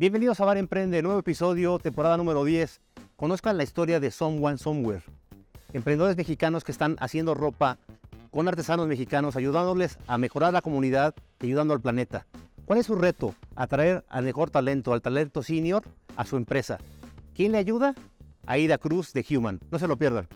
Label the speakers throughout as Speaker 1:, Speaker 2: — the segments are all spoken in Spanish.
Speaker 1: Bienvenidos a Bar Emprende, nuevo episodio, temporada número 10. Conozcan la historia de Someone Somewhere. Emprendedores mexicanos que están haciendo ropa con artesanos mexicanos, ayudándoles a mejorar la comunidad y ayudando al planeta. ¿Cuál es su reto? Atraer al mejor talento, al talento senior, a su empresa. ¿Quién le ayuda? Aida Cruz de Human. No se lo pierdan.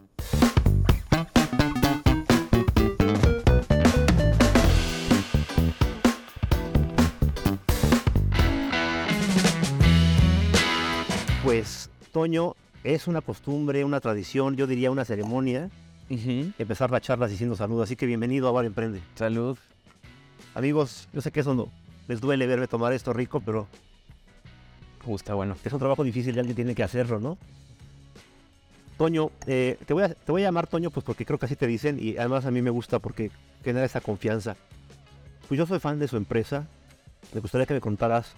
Speaker 1: Toño, es una costumbre, una tradición, yo diría una ceremonia, empezar las charlas diciendo salud. Así que bienvenido a Bar Emprende.
Speaker 2: Salud.
Speaker 1: Amigos, yo sé que eso no les duele verme tomar esto rico, pero
Speaker 2: Justa, bueno.
Speaker 1: es un trabajo difícil y alguien tiene que hacerlo, ¿no? Toño, eh, te, voy a, te voy a llamar Toño pues porque creo que así te dicen y además a mí me gusta porque genera esa confianza. Pues yo soy fan de su empresa. Me gustaría que me contaras.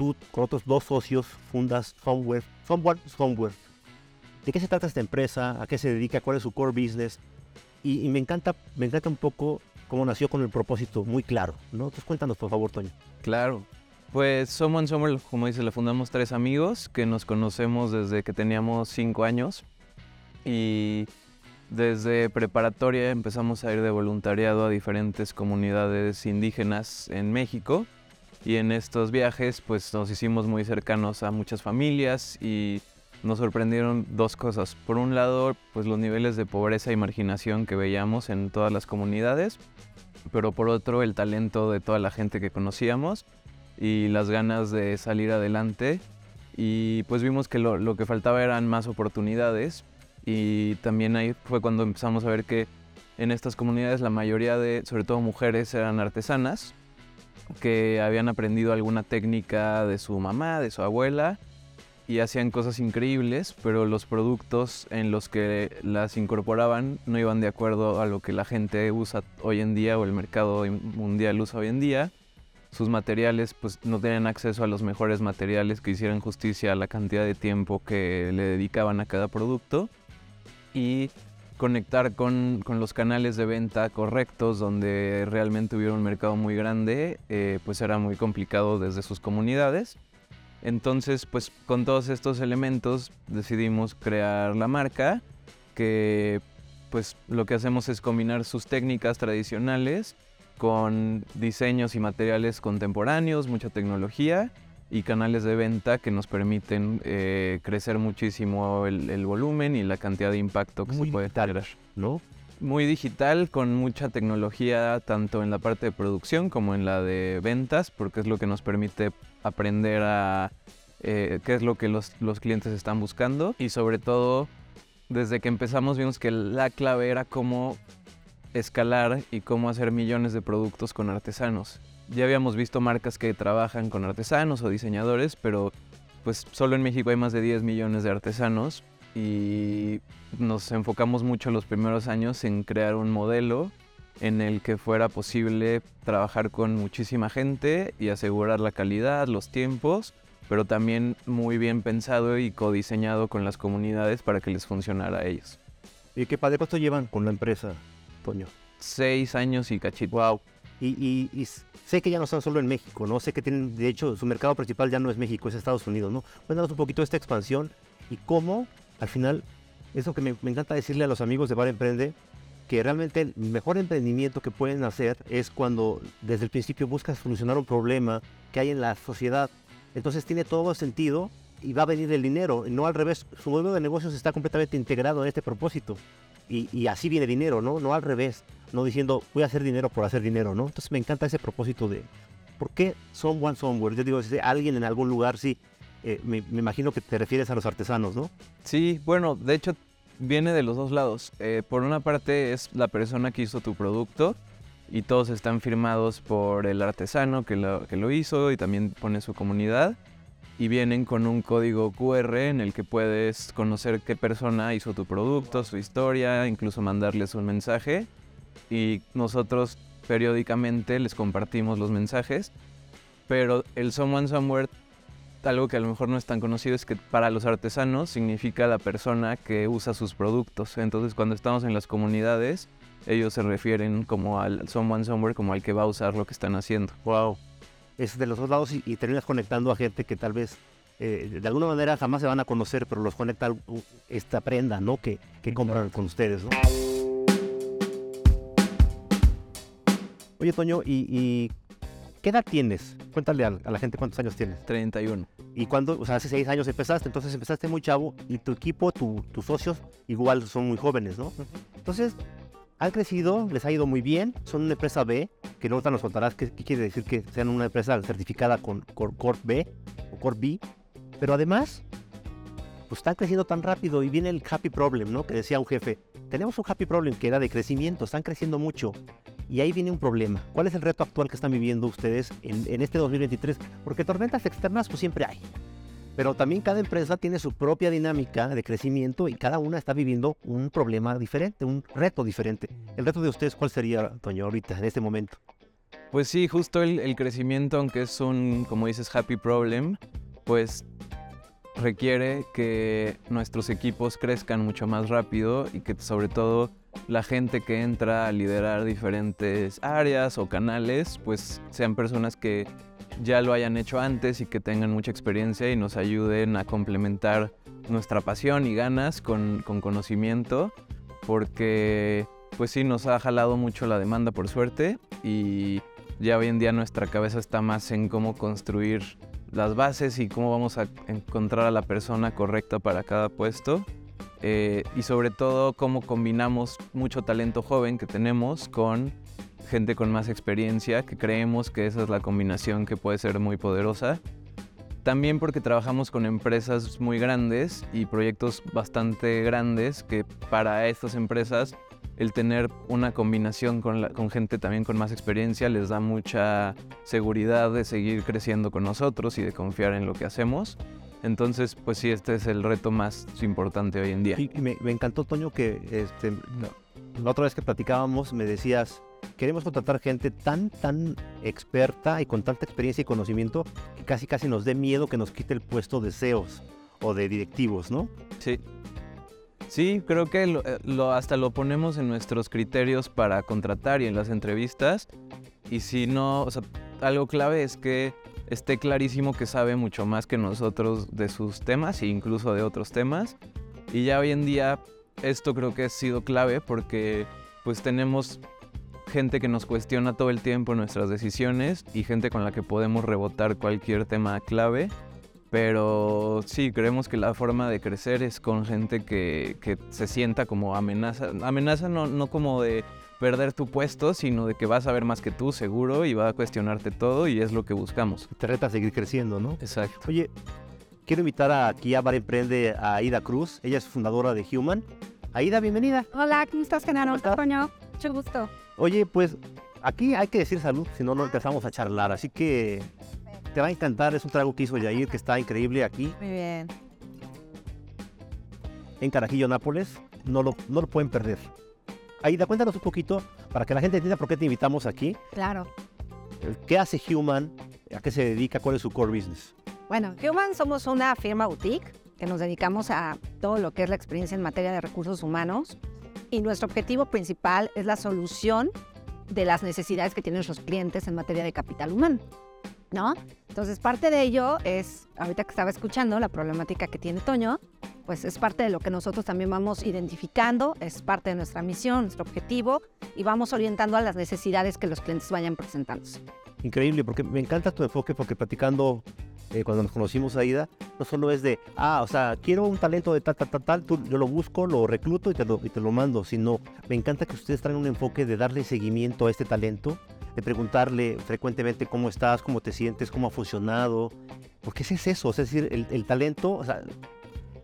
Speaker 1: Tú con otros dos socios fundas Somewhere, Somewhere, Somewhere. ¿De qué se trata esta empresa? ¿A qué se dedica? ¿Cuál es su core business? Y, y me encanta, me encanta un poco cómo nació con el propósito muy claro, ¿no? Entonces cuéntanos, por favor, Toño.
Speaker 2: Claro. Pues Someone Somewhere, como dice, le fundamos tres amigos que nos conocemos desde que teníamos cinco años. Y desde preparatoria empezamos a ir de voluntariado a diferentes comunidades indígenas en México. Y en estos viajes pues nos hicimos muy cercanos a muchas familias y nos sorprendieron dos cosas. Por un lado, pues los niveles de pobreza y marginación que veíamos en todas las comunidades, pero por otro el talento de toda la gente que conocíamos y las ganas de salir adelante. Y pues vimos que lo, lo que faltaba eran más oportunidades y también ahí fue cuando empezamos a ver que en estas comunidades la mayoría de, sobre todo mujeres, eran artesanas que habían aprendido alguna técnica de su mamá, de su abuela y hacían cosas increíbles, pero los productos en los que las incorporaban no iban de acuerdo a lo que la gente usa hoy en día o el mercado mundial usa hoy en día. Sus materiales pues no tenían acceso a los mejores materiales que hicieran justicia a la cantidad de tiempo que le dedicaban a cada producto y conectar con, con los canales de venta correctos donde realmente hubiera un mercado muy grande eh, pues era muy complicado desde sus comunidades. Entonces, pues con todos estos elementos decidimos crear la marca, que pues lo que hacemos es combinar sus técnicas tradicionales con diseños y materiales contemporáneos, mucha tecnología y canales de venta que nos permiten eh, crecer muchísimo el, el, volumen y la cantidad de impacto que
Speaker 1: Muy
Speaker 2: se puede
Speaker 1: digital,
Speaker 2: generar.
Speaker 1: ¿no?
Speaker 2: Muy digital, con mucha tecnología, tanto en la parte de producción como en la de ventas, porque es lo que nos permite aprender a eh, qué es lo que los, los clientes están buscando. Y sobre todo, desde que empezamos vimos que la clave era cómo escalar y cómo hacer millones de productos con artesanos. Ya habíamos visto marcas que trabajan con artesanos o diseñadores, pero pues solo en México hay más de 10 millones de artesanos y nos enfocamos mucho los primeros años en crear un modelo en el que fuera posible trabajar con muchísima gente y asegurar la calidad, los tiempos, pero también muy bien pensado y codiseñado con las comunidades para que les funcionara a ellos.
Speaker 1: ¿Y qué padre cuánto llevan con la empresa, Toño?
Speaker 2: Seis años y cachito.
Speaker 1: Wow. Y, sé que ya no están solo en México, ¿no? Sé que tienen, de hecho, su mercado principal ya no es México, es Estados Unidos, ¿no? Cuéntanos un poquito de esta expansión y cómo, al final, eso que me, me encanta decirle a los amigos de Bar Emprende, que realmente el mejor emprendimiento que pueden hacer es cuando desde el principio buscas solucionar un problema que hay en la sociedad. Entonces tiene todo sentido y va a venir el dinero, no al revés. Su modelo de negocios está completamente integrado en este propósito. Y, así viene dinero, ¿no? No al revés, no diciendo voy a hacer dinero por hacer dinero, ¿no? Entonces me encanta ese propósito de ¿por qué someone somewhere? Yo digo, si alguien en algún lugar, sí, eh, me, me, imagino que te refieres a los artesanos, ¿no?
Speaker 2: Sí, bueno, de hecho viene de los dos lados. Eh, por una parte es la persona que hizo tu producto y todos están firmados por el artesano que lo, que lo hizo y también pone su comunidad y vienen con un código QR en el que puedes conocer qué persona hizo tu producto, su historia, incluso mandarles un mensaje y nosotros periódicamente les compartimos los mensajes, pero el Someone Somewhere, algo que a lo mejor no es tan conocido, es que para los artesanos significa la persona que usa sus productos. Entonces cuando estamos en las comunidades, ellos se refieren como al Someone Somewhere, como al que va a usar lo que están haciendo.
Speaker 1: Wow. Es de los dos lados y, y terminas conectando a gente que tal vez eh, de alguna manera jamás se van a conocer, pero los conecta esta prenda, ¿no? Que, que compran con ustedes, ¿no? Oye, Toño, ¿y, y qué edad tienes? Cuéntale a, a la gente cuántos años tienes.
Speaker 2: 31.
Speaker 1: Y cuando, o sea, hace seis años empezaste, entonces empezaste muy chavo y tu equipo, tu- tus socios, igual son muy jóvenes, ¿no? Entonces, han crecido, les ha ido muy bien, son una empresa B, que ahorita nos contarás qué, quiere decir que sean una empresa certificada con Cor- Corp B o Corp B, pero además, pues están creciendo tan rápido y viene el happy problem, ¿no? Que decía un jefe, tenemos un happy problem que era de crecimiento, están creciendo mucho. Y ahí viene un problema. ¿Cuál es el reto actual que están viviendo ustedes en, en este 2023? Porque tormentas externas pues siempre hay. Pero también cada empresa tiene su propia dinámica de crecimiento y cada una está viviendo un problema diferente, un reto diferente. El reto de ustedes, ¿cuál sería, Toño, ahorita, en este momento?
Speaker 2: Pues sí, justo el, el crecimiento, aunque es un, como dices, happy problem, pues requiere que nuestros equipos crezcan mucho más rápido y que sobre todo la gente que entra a liderar diferentes áreas o canales, pues sean personas que ya lo hayan hecho antes y que tengan mucha experiencia y nos ayuden a complementar nuestra pasión y ganas con, con conocimiento, porque pues sí, nos ha jalado mucho la demanda por suerte y ya hoy en día nuestra cabeza está más en cómo construir las bases y cómo vamos a encontrar a la persona correcta para cada puesto. Eh, y sobre todo cómo combinamos mucho talento joven que tenemos con gente con más experiencia, que creemos que esa es la combinación que puede ser muy poderosa. También porque trabajamos con empresas muy grandes y proyectos bastante grandes que para estas empresas el tener una combinación con, gente también con más experiencia les da mucha seguridad de seguir creciendo con nosotros y de confiar en lo que hacemos. Entonces, pues sí, este es el reto más importante hoy en día.
Speaker 1: Y, y me, me encantó, Toño, que este, la, la otra vez que platicábamos me decías, queremos contratar gente tan, tan experta y con tanta experiencia y conocimiento que casi, casi nos dé miedo que nos quite el puesto de CEOs o de directivos, ¿no?
Speaker 2: Sí. Sí, creo que lo, eh, lo- hasta lo ponemos en nuestros criterios para contratar y en las entrevistas. Y si no, o sea, algo clave es que esté clarísimo que sabe mucho más que nosotros de sus temas e incluso de otros temas. Y ya hoy en día esto creo que ha sido clave porque pues tenemos gente que nos cuestiona todo el tiempo nuestras decisiones y gente con la que podemos rebotar cualquier tema clave. Pero sí, creemos que la forma de crecer es con gente que, que se sienta como amenaza. Amenaza no, no como de perder tu puesto, sino de que va a saber más que tú, seguro, y va a cuestionarte todo, y es lo que buscamos.
Speaker 1: Te reta a seguir creciendo, ¿no?
Speaker 2: Exacto.
Speaker 1: Oye, quiero invitar a aquí a Bar Emprende a Aida Cruz. Ella es fundadora de Human. Aida, bienvenida.
Speaker 3: Hola, ¿cómo estás, Genaro?
Speaker 1: ¿Cómo?
Speaker 3: Mucho gusto.
Speaker 1: Oye, pues aquí hay que decir salud, si no, no empezamos a charlar. Así que te va a encantar. Es un trago que hizo Yair, que está increíble aquí
Speaker 3: Muy bien.
Speaker 1: en Carajillo, Nápoles. No lo, no lo pueden perder. Aida, cuéntanos un poquito para que la gente entienda por qué te invitamos aquí.
Speaker 3: Claro.
Speaker 1: ¿Qué hace Human? ¿A qué se dedica? ¿Cuál es su core business?
Speaker 3: Bueno, Human somos una firma boutique que nos dedicamos a todo lo que es la experiencia en materia de recursos humanos y nuestro objetivo principal es la solución de las necesidades que tienen nuestros clientes en materia de capital humano. ¿No? Entonces, parte de ello es, ahorita que estaba escuchando la problemática que tiene Toño, pues es parte de lo que nosotros también vamos identificando, es parte de nuestra misión, nuestro objetivo, y vamos orientando a las necesidades que los clientes vayan presentándose.
Speaker 1: Increíble, porque me encanta tu enfoque, porque platicando eh, cuando nos conocimos, Aida, no solo es de, ah, o sea, quiero un talento de tal, tal, tal, tal, tú- yo lo busco, lo recluto y te lo, y te lo mando, sino me encanta que ustedes traen un enfoque de darle seguimiento a este talento, de preguntarle frecuentemente cómo estás, cómo te sientes, cómo ha funcionado, porque ese es eso, es decir, el, el talento, o sea,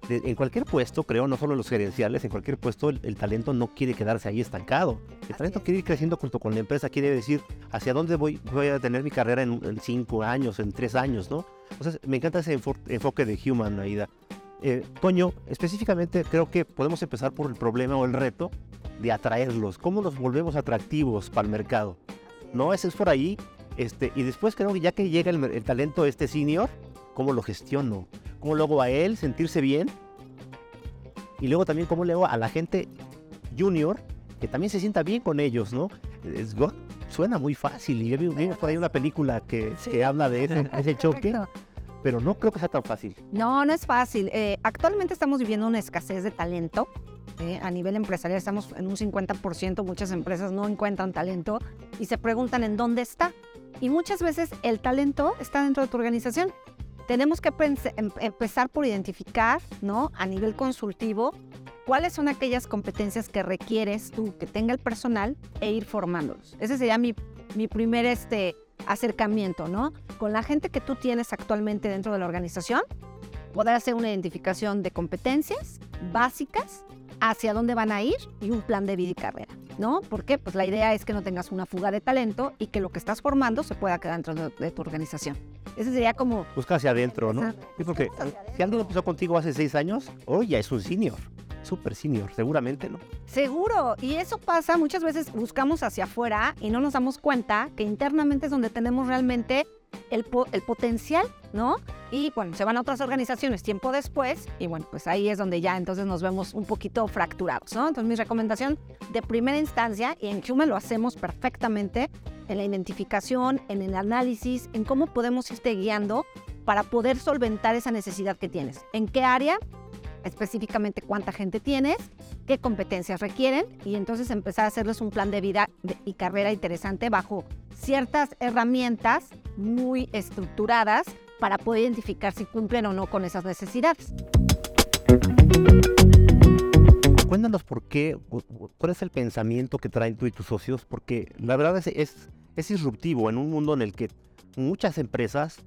Speaker 1: de- en cualquier puesto, creo, no solo en los gerenciales, en cualquier puesto el, el talento no quiere quedarse ahí estancado. El talento
Speaker 3: es.
Speaker 1: quiere ir creciendo junto con la empresa, quiere decir hacia dónde voy, voy a tener mi carrera en, en cinco años, en tres años, ¿no? Entonces, me encanta ese enfo- enfoque de Human, Aida. Eh, Toño, específicamente creo que podemos empezar por el problema o el reto de atraerlos. ¿Cómo los volvemos atractivos para el mercado? ¿No? Ese es por ahí. Este, y después creo que ya que llega el, el talento este senior, ¿cómo lo gestiono? ¿Cómo lo hago a él sentirse bien? Y luego también cómo le hago a la gente junior que también se sienta bien con ellos, ¿no? Es suena muy fácil. Y yo vi, vi por ahí una película que, que habla de ese, ese choque, pero no creo que sea tan fácil.
Speaker 3: No, no es fácil. Eh, actualmente estamos viviendo una escasez de talento. eh, a nivel empresarial estamos en un 50%, muchas empresas no encuentran talento y se preguntan en dónde está. Y muchas veces el talento está dentro de tu organización. Tenemos que em- empezar por identificar, ¿no? A nivel consultivo, cuáles son aquellas competencias que requieres tú que tenga el personal e ir formándolos. Ese sería mi, mi primer este, acercamiento, ¿no? Con la gente que tú tienes actualmente dentro de la organización, poder hacer una identificación de competencias básicas, hacia dónde van a ir y un plan de vida y carrera, ¿no? Porque pues la idea es que no tengas una fuga de talento y que lo que estás formando se pueda quedar dentro de, de tu organización. Ese sería como...
Speaker 1: Busca hacia adentro, ¿no? Sí, porque si alguien empezó contigo hace seis años, hoy ya es un senior. Súper senior, seguramente, ¿no?
Speaker 3: Seguro, y eso pasa, muchas veces buscamos hacia afuera y no nos damos cuenta que internamente es donde tenemos realmente el, po- el potencial, ¿no? Y bueno, se van a otras organizaciones tiempo después y bueno, pues ahí es donde ya entonces nos vemos un poquito fracturados. Entonces mi recomendación de primera instancia, y en Human lo hacemos perfectamente, en la identificación, en el análisis, en cómo podemos irte guiando para poder solventar esa necesidad que tienes. ¿En qué área? específicamente cuánta gente tienes, qué competencias requieren y entonces empezar a hacerles un plan de vida y carrera interesante bajo ciertas herramientas muy estructuradas para poder identificar si cumplen o no con esas necesidades.
Speaker 1: Cuéntanos por qué, cu- cu- cuál es el pensamiento que traen tú y tus socios, porque la verdad es, es, es disruptivo en un mundo en el que muchas empresas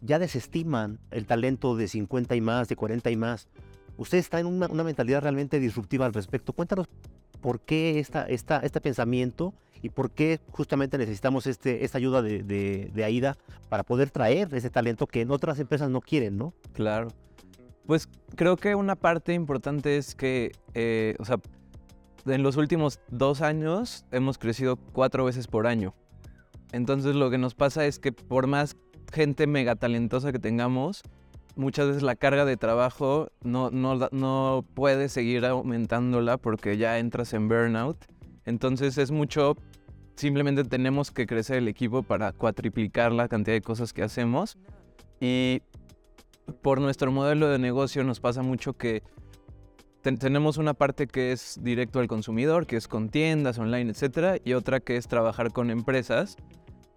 Speaker 1: ya desestiman el talento de 50 y más, de 40 y más. Usted está en una, mentalidad realmente disruptiva al respecto. Cuéntanos por qué esta, este pensamiento y por qué justamente necesitamos este, esta ayuda de, de, de AIDA para poder traer ese talento que en otras empresas no quieren, ¿no?
Speaker 2: Claro. Pues creo que una parte importante es que, eh, o sea, en los últimos dos años hemos crecido cuatro veces por año. Entonces lo que nos pasa es que por más gente mega talentosa que tengamos, muchas veces la carga de trabajo no, no, no puede seguir aumentándola porque ya entras en burnout. Entonces es mucho, simplemente tenemos que crecer el equipo para cuatriplicar la cantidad de cosas que hacemos. Y por nuestro modelo de negocio nos pasa mucho que ten- tenemos una parte que es directo al consumidor, que es con tiendas online, etcétera, y otra que es trabajar con empresas.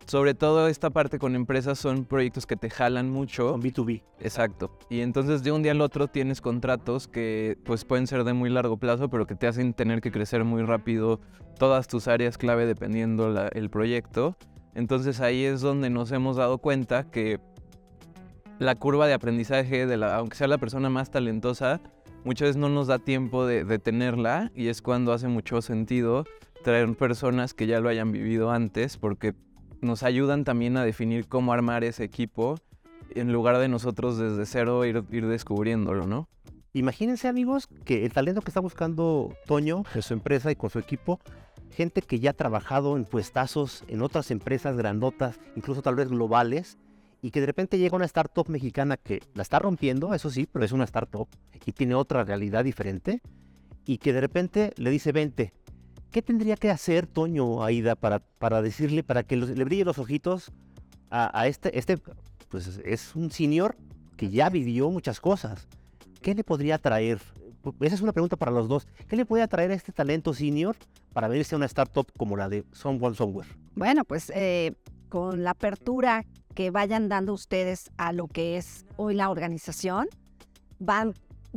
Speaker 2: Sobre todo esta parte con empresas son proyectos que te jalan mucho.
Speaker 1: Con B2B.
Speaker 2: Exacto. Y entonces de un día al otro tienes contratos que pues pueden ser de muy largo plazo, pero que te hacen tener que crecer muy rápido todas tus áreas clave dependiendo la- el proyecto. Entonces ahí es donde nos hemos dado cuenta que la curva de aprendizaje de la, aunque sea la persona más talentosa, muchas veces no nos da tiempo de, de tenerla y es cuando hace mucho sentido traer personas que ya lo hayan vivido antes porque nos ayudan también a definir cómo armar ese equipo en lugar de nosotros desde cero ir, ir descubriéndolo, ¿no?
Speaker 1: Imagínense amigos que el talento que está buscando Toño en su empresa y con su equipo, gente que ya ha trabajado en puestazos en otras empresas grandotas, incluso tal vez globales, y que de repente llega una startup mexicana que la está rompiendo, eso sí, pero es una startup y tiene otra realidad diferente, y que de repente le dice, vente, ¿qué tendría que hacer Toño Aida para, para decirle, para que le brille los ojitos a, este, este, pues es un senior que ya vivió muchas cosas? ¿qué le podría traer? Esa es una pregunta para los dos. ¿Qué le puede atraer a este talento senior para venirse a una startup como la de Someone Somewhere?
Speaker 3: Bueno, pues eh, con la apertura que vayan dando ustedes a lo que es hoy la organización, van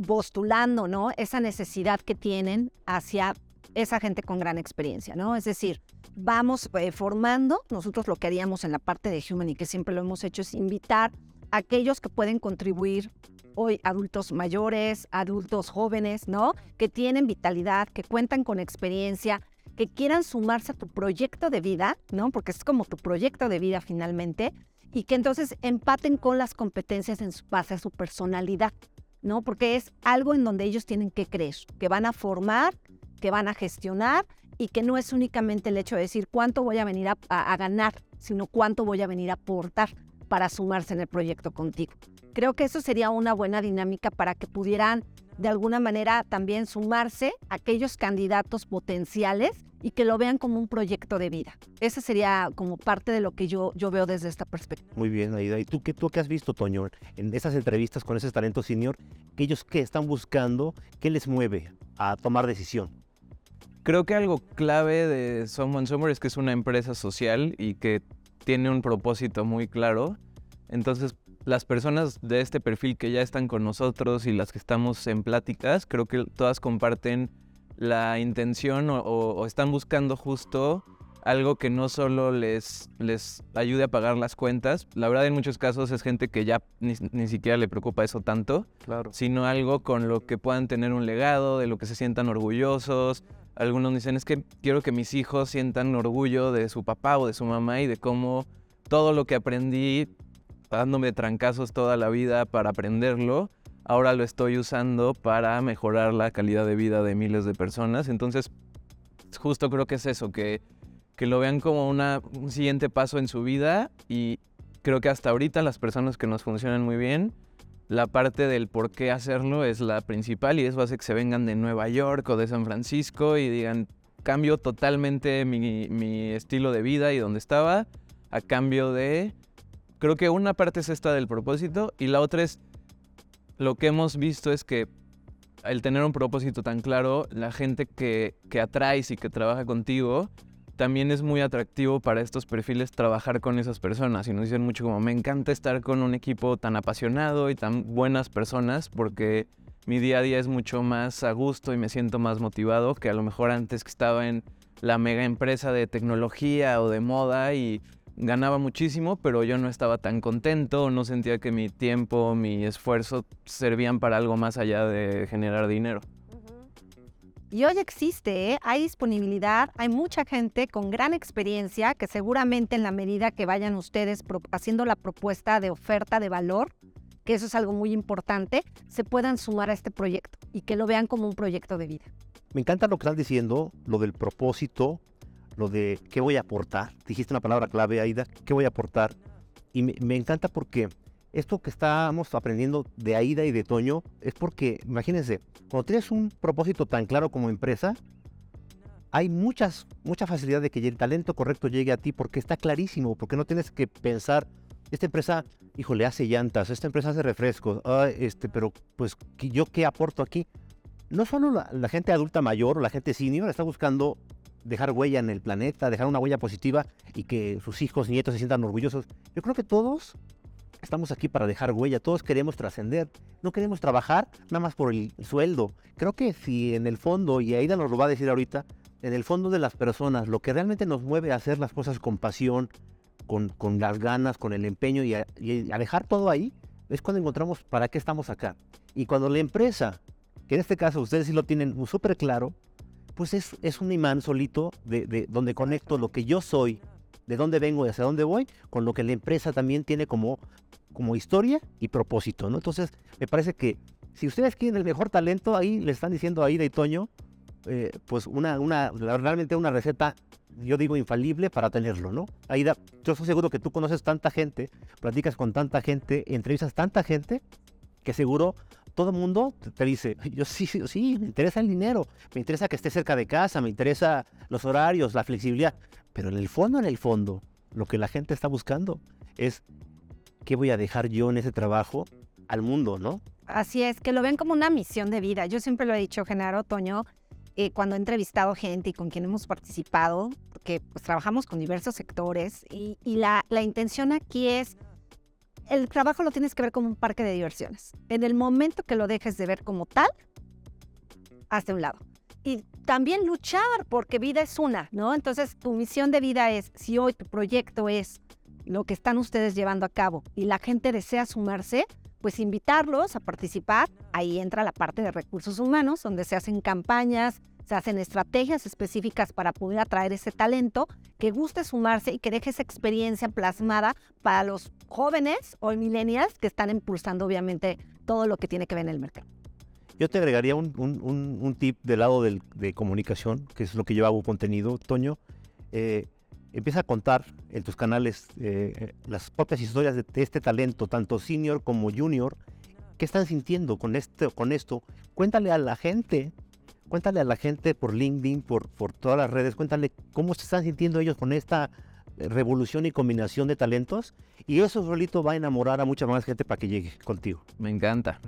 Speaker 3: postulando, ¿no? Esa necesidad que tienen hacia esa gente con gran experiencia, ¿no? Es decir, vamos eh, formando, nosotros lo que haríamos en la parte de Human y que siempre lo hemos hecho es invitar a aquellos que pueden contribuir hoy adultos mayores, adultos jóvenes, ¿no? Que tienen vitalidad, que cuentan con experiencia, que quieran sumarse a tu proyecto de vida, ¿no? Porque es como tu proyecto de vida finalmente, y que entonces empaten con las competencias en su- base a su personalidad, ¿no? Porque es algo en donde ellos tienen que creer, que van a formar, que van a gestionar y que no es únicamente el hecho de decir cuánto voy a venir a, a- ganar, sino cuánto voy a venir a aportar para sumarse en el proyecto contigo. Creo que eso sería una buena dinámica para que pudieran de alguna manera también sumarse aquellos candidatos potenciales y que lo vean como un proyecto de vida. Esa sería como parte de lo que yo, yo veo desde esta perspectiva.
Speaker 1: Muy bien, Aida. ¿Y tú qué, tú qué has visto, Toño, en esas entrevistas con ese talento senior? ¿Que ellos qué están buscando? ¿Qué les mueve a tomar decisión?
Speaker 2: Creo que algo clave de Someone Somewhere es que es una empresa social y que tiene un propósito muy claro. Entonces, las personas de este perfil que ya están con nosotros y las que estamos en pláticas, creo que todas comparten la intención o, están buscando justo algo que no solo les, les ayude a pagar las cuentas, la verdad en muchos casos es gente que ya ni, ni, siquiera le preocupa eso tanto,
Speaker 1: claro.
Speaker 2: sino algo con lo que puedan tener un legado, de lo que se sientan orgullosos. Algunos dicen es que quiero que mis hijos sientan orgullo de su papá o de su mamá y de cómo todo lo que aprendí dándome trancazos toda la vida para aprenderlo, ahora lo estoy usando para mejorar la calidad de vida de miles de personas. Entonces, justo creo que es eso, que, que lo vean como un siguiente paso en su vida y creo que hasta ahorita las personas que nos funcionan muy bien, la parte del por qué hacerlo es la principal y eso hace que se vengan de Nueva York o de San Francisco y digan, cambio totalmente mi, mi estilo de vida y donde estaba a cambio de... Creo que una parte es esta del propósito y la otra es lo que hemos visto es que el tener un propósito tan claro, la gente que, que atraes y que trabaja contigo, también es muy atractivo para estos perfiles trabajar con esas personas. Y nos dicen mucho como, me encanta estar con un equipo tan apasionado y tan buenas personas porque mi día a día es mucho más a gusto y me siento más motivado que a lo mejor antes que estaba en la mega empresa de tecnología o de moda y ganaba muchísimo, pero yo no estaba tan contento, no sentía que mi tiempo, mi esfuerzo servían para algo más allá de generar dinero.
Speaker 3: Y hoy existe, ¿eh? hay disponibilidad, hay mucha gente con gran experiencia que seguramente en la medida que vayan ustedes haciendo la propuesta de oferta de valor, que eso es algo muy importante, se puedan sumar a este proyecto y que lo vean como un proyecto de vida.
Speaker 1: Me encanta lo que estás diciendo, lo del propósito, lo de qué voy a aportar. Dijiste una palabra clave, Aida, qué voy a aportar. Y me, encanta porque esto que estamos aprendiendo de Aida y de Toño es porque, imagínense, cuando tienes un propósito tan claro como empresa, hay muchas, mucha facilidad de que el talento correcto llegue a ti porque está clarísimo, porque no tienes que pensar, esta empresa, híjole, hace llantas, esta empresa hace refrescos, este, pero pues yo qué aporto aquí. No solo la, la gente adulta mayor o la gente senior está buscando dejar huella en el planeta, dejar una huella positiva y que sus hijos, nietos se sientan orgullosos. Yo creo que todos estamos aquí para dejar huella, todos queremos trascender, no queremos trabajar nada más por el sueldo. Creo que si en el fondo, y Aida nos lo va a decir ahorita, en el fondo de las personas, lo que realmente nos mueve a hacer las cosas con pasión, con, con las ganas, con el empeño y a, y a dejar todo ahí, es cuando encontramos para qué estamos acá. Y cuando la empresa, que en este caso ustedes sí lo tienen súper claro, pues es, es un imán solito de, donde conecto lo que yo soy, de dónde vengo y hacia dónde voy, con lo que la empresa también tiene como, como historia y propósito, ¿no? Entonces, me parece que si ustedes quieren el mejor talento, ahí le están diciendo a Aida y Toño, eh, pues una, una, realmente una receta, yo digo, infalible para tenerlo, ¿no? Aida, yo estoy seguro que tú conoces tanta gente, platicas con tanta gente, entrevistas tanta gente, que seguro todo el mundo te dice, yo sí, sí, me interesa el dinero, me interesa que esté cerca de casa, me interesa los horarios, la flexibilidad, pero en el fondo, en el fondo, lo que la gente está buscando es qué voy a dejar yo en ese trabajo al mundo, ¿no?
Speaker 3: Así es, que lo ven como una misión de vida. Yo siempre lo he dicho, Genaro, Toño, eh, cuando he entrevistado gente y con quien hemos participado, porque pues trabajamos con diversos sectores y, la, la intención aquí es el trabajo lo tienes que ver como un parque de diversiones. En el momento que lo dejes de ver como tal, hazte un lado. Y también luchar, porque vida es una, ¿no? Entonces, tu misión de vida es, si hoy tu proyecto es lo que están ustedes llevando a cabo y la gente desea sumarse, pues invitarlos a participar. Ahí entra la parte de recursos humanos, donde se hacen campañas, se hacen estrategias específicas para poder atraer ese talento que guste sumarse y que deje esa experiencia plasmada para los jóvenes o millennials que están impulsando obviamente todo lo que tiene que ver en el mercado.
Speaker 1: Yo te agregaría un, tip del lado de comunicación, que es lo que yo hago contenido, Toño. Eh, empieza a contar en tus canales eh, las propias historias de, este talento, tanto senior como junior, ¿Qué están sintiendo con esto? Cuéntale a la gente, cuéntale a la gente por LinkedIn, por, por todas las redes, cuéntale cómo se están sintiendo ellos con esta eh, revolución y combinación de talentos. Y eso solito va a enamorar a mucha más gente para que llegue contigo.
Speaker 2: Me encanta.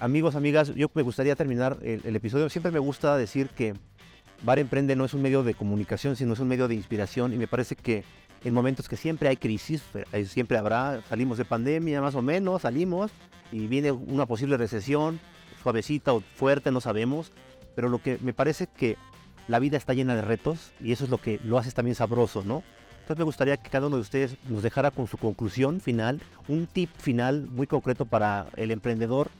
Speaker 1: Amigos, amigas, yo me gustaría terminar el, el episodio. Siempre me gusta decir que Bar Emprende no es un medio de comunicación, sino es un medio de inspiración y me parece que en momentos que siempre hay crisis, eh, siempre habrá, salimos de pandemia más o menos, salimos y viene una posible recesión, suavecita o fuerte, no sabemos, pero lo que me parece que la vida está llena de retos y eso es lo que lo hace también sabroso, ¿no? Entonces me gustaría que cada uno de ustedes nos dejara con su conclusión final, un tip final muy concreto para el emprendedor,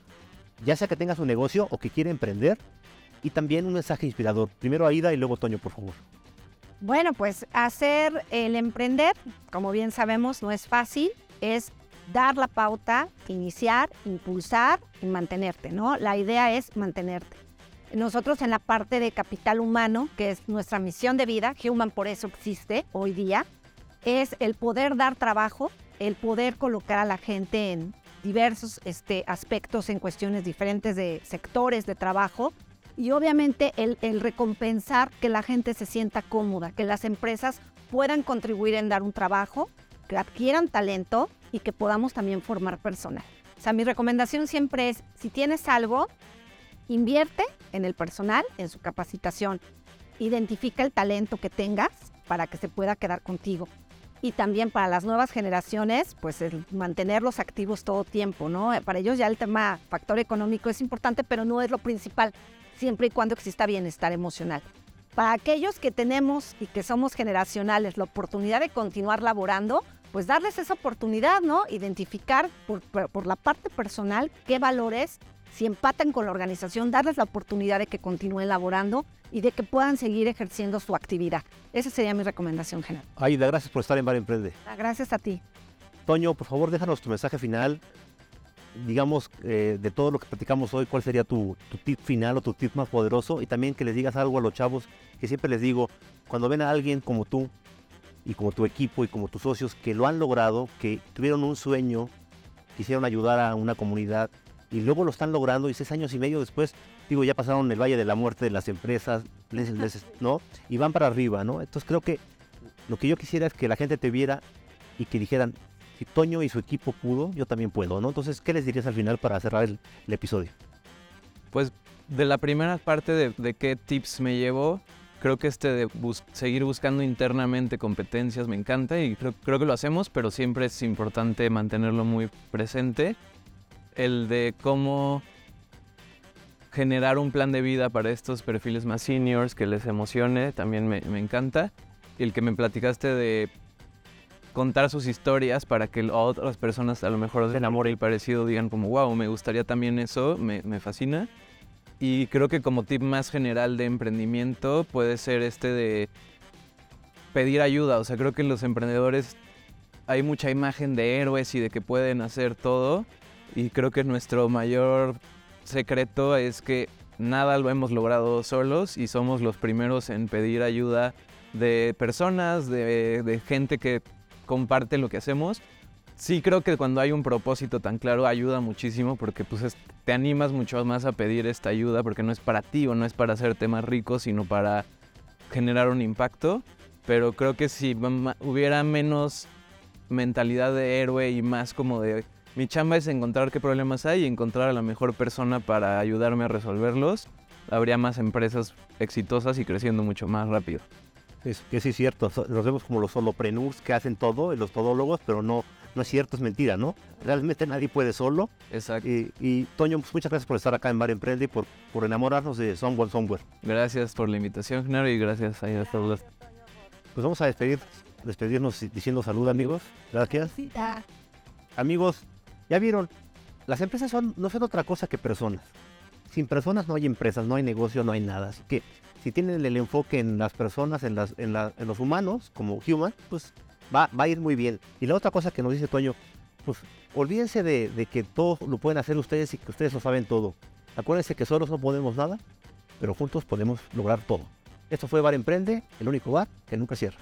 Speaker 1: ya sea que tenga su negocio o que quiere emprender, y también un mensaje inspirador. Primero Aida y luego Toño, por favor.
Speaker 3: Bueno, pues hacer el emprender, como bien sabemos, no es fácil, es dar la pauta, iniciar, impulsar y mantenerte, ¿no? La idea es mantenerte. Nosotros en la parte de capital humano, que es nuestra misión de vida, Human por eso existe hoy día, es el poder dar trabajo, el poder colocar a la gente en diversos este, aspectos, en cuestiones diferentes de sectores de trabajo, y obviamente el, recompensar que la gente se sienta cómoda, que las empresas puedan contribuir en dar un trabajo, que adquieran talento y que podamos también formar personal. O sea, mi recomendación siempre es, si tienes algo, invierte en el personal, en su capacitación, identifica el talento que tengas para que se pueda quedar contigo. Y también para las nuevas generaciones, pues mantenerlos activos todo tiempo, ¿no? Para ellos ya el tema factor económico es importante, pero no es lo principal siempre y cuando exista bienestar emocional. Para aquellos que tenemos y que somos generacionales la oportunidad de continuar laborando, pues darles esa oportunidad, ¿no? Identificar por, por, la parte personal qué valores, si empatan con la organización, darles la oportunidad de que continúen laborando y de que puedan seguir ejerciendo su actividad. Esa sería mi recomendación general.
Speaker 1: Aida, gracias por estar en Bar Emprende.
Speaker 3: Ah, gracias a ti.
Speaker 1: Toño, por favor, déjanos tu mensaje final digamos, eh, de todo lo que platicamos hoy, ¿cuál sería tu, tip final o tu tip más poderoso? Y también que les digas algo a los chavos, que siempre les digo, cuando ven a alguien como tú y como tu equipo y como tus socios que lo han logrado, que tuvieron un sueño, quisieron ayudar a una comunidad y luego lo están logrando y seis años y medio después, digo, ya pasaron el valle de la muerte de las empresas, ¿no? Y van para arriba, ¿no? Entonces creo que lo que yo quisiera es que la gente te viera y que dijeran, si Toño y su equipo pudo, yo también puedo, ¿no? Entonces, ¿qué les dirías al final para cerrar el, episodio?
Speaker 2: Pues de la primera parte de, qué tips me llevo, creo que este de seguir buscando internamente competencias me encanta y creo, creo, que lo hacemos, pero siempre es importante mantenerlo muy presente. El de cómo generar un plan de vida para estos perfiles más seniors que les emocione, también me, me encanta. Y el que me platicaste de contar sus historias para que otras personas a lo mejor se enamoren y parecido digan como, wow, me gustaría también eso, me, me fascina. Y creo que como tip más general de emprendimiento puede ser este de pedir ayuda. O sea, creo que los emprendedores hay mucha imagen de héroes y de que pueden hacer todo. Y creo que nuestro mayor secreto es que nada lo hemos logrado solos y somos los primeros en pedir ayuda de personas, de, de gente que comparte lo que hacemos. Sí creo que cuando hay un propósito tan claro ayuda muchísimo porque pues te animas mucho más a pedir esta ayuda porque no es para ti o no es para hacerte más rico, sino para generar un impacto. Pero creo que si hubiera menos mentalidad de héroe y más como de mi chamba es encontrar qué problemas hay y encontrar a la mejor persona para ayudarme a resolverlos, habría más empresas exitosas y creciendo mucho más rápido.
Speaker 1: Es que sí es cierto, nos vemos como los solopreneurs que hacen todo, los todólogos, pero no, no es cierto, es mentira, ¿no? Realmente nadie puede solo.
Speaker 2: Exacto.
Speaker 1: Y, Toño, pues muchas gracias por estar acá en Bar Emprende y por, por enamorarnos de Someone Somewhere.
Speaker 2: Gracias por la invitación, Genaro, y gracias a todos.
Speaker 1: Pues vamos a despedir, despedirnos diciendo salud, amigos. Gracias. Amigos, ya vieron, las empresas son, no son otra cosa que personas. Sin personas no hay empresas, no hay negocio, no hay nada. Así que si tienen el enfoque en las personas, en, los humanos, como human, pues va, va, a ir muy bien. Y la otra cosa que nos dice Toño, pues olvídense de, que todo lo pueden hacer ustedes y que ustedes lo saben todo. Acuérdense que solos no podemos nada, pero juntos podemos lograr todo. Esto fue Bar Emprende, el único bar que nunca cierra.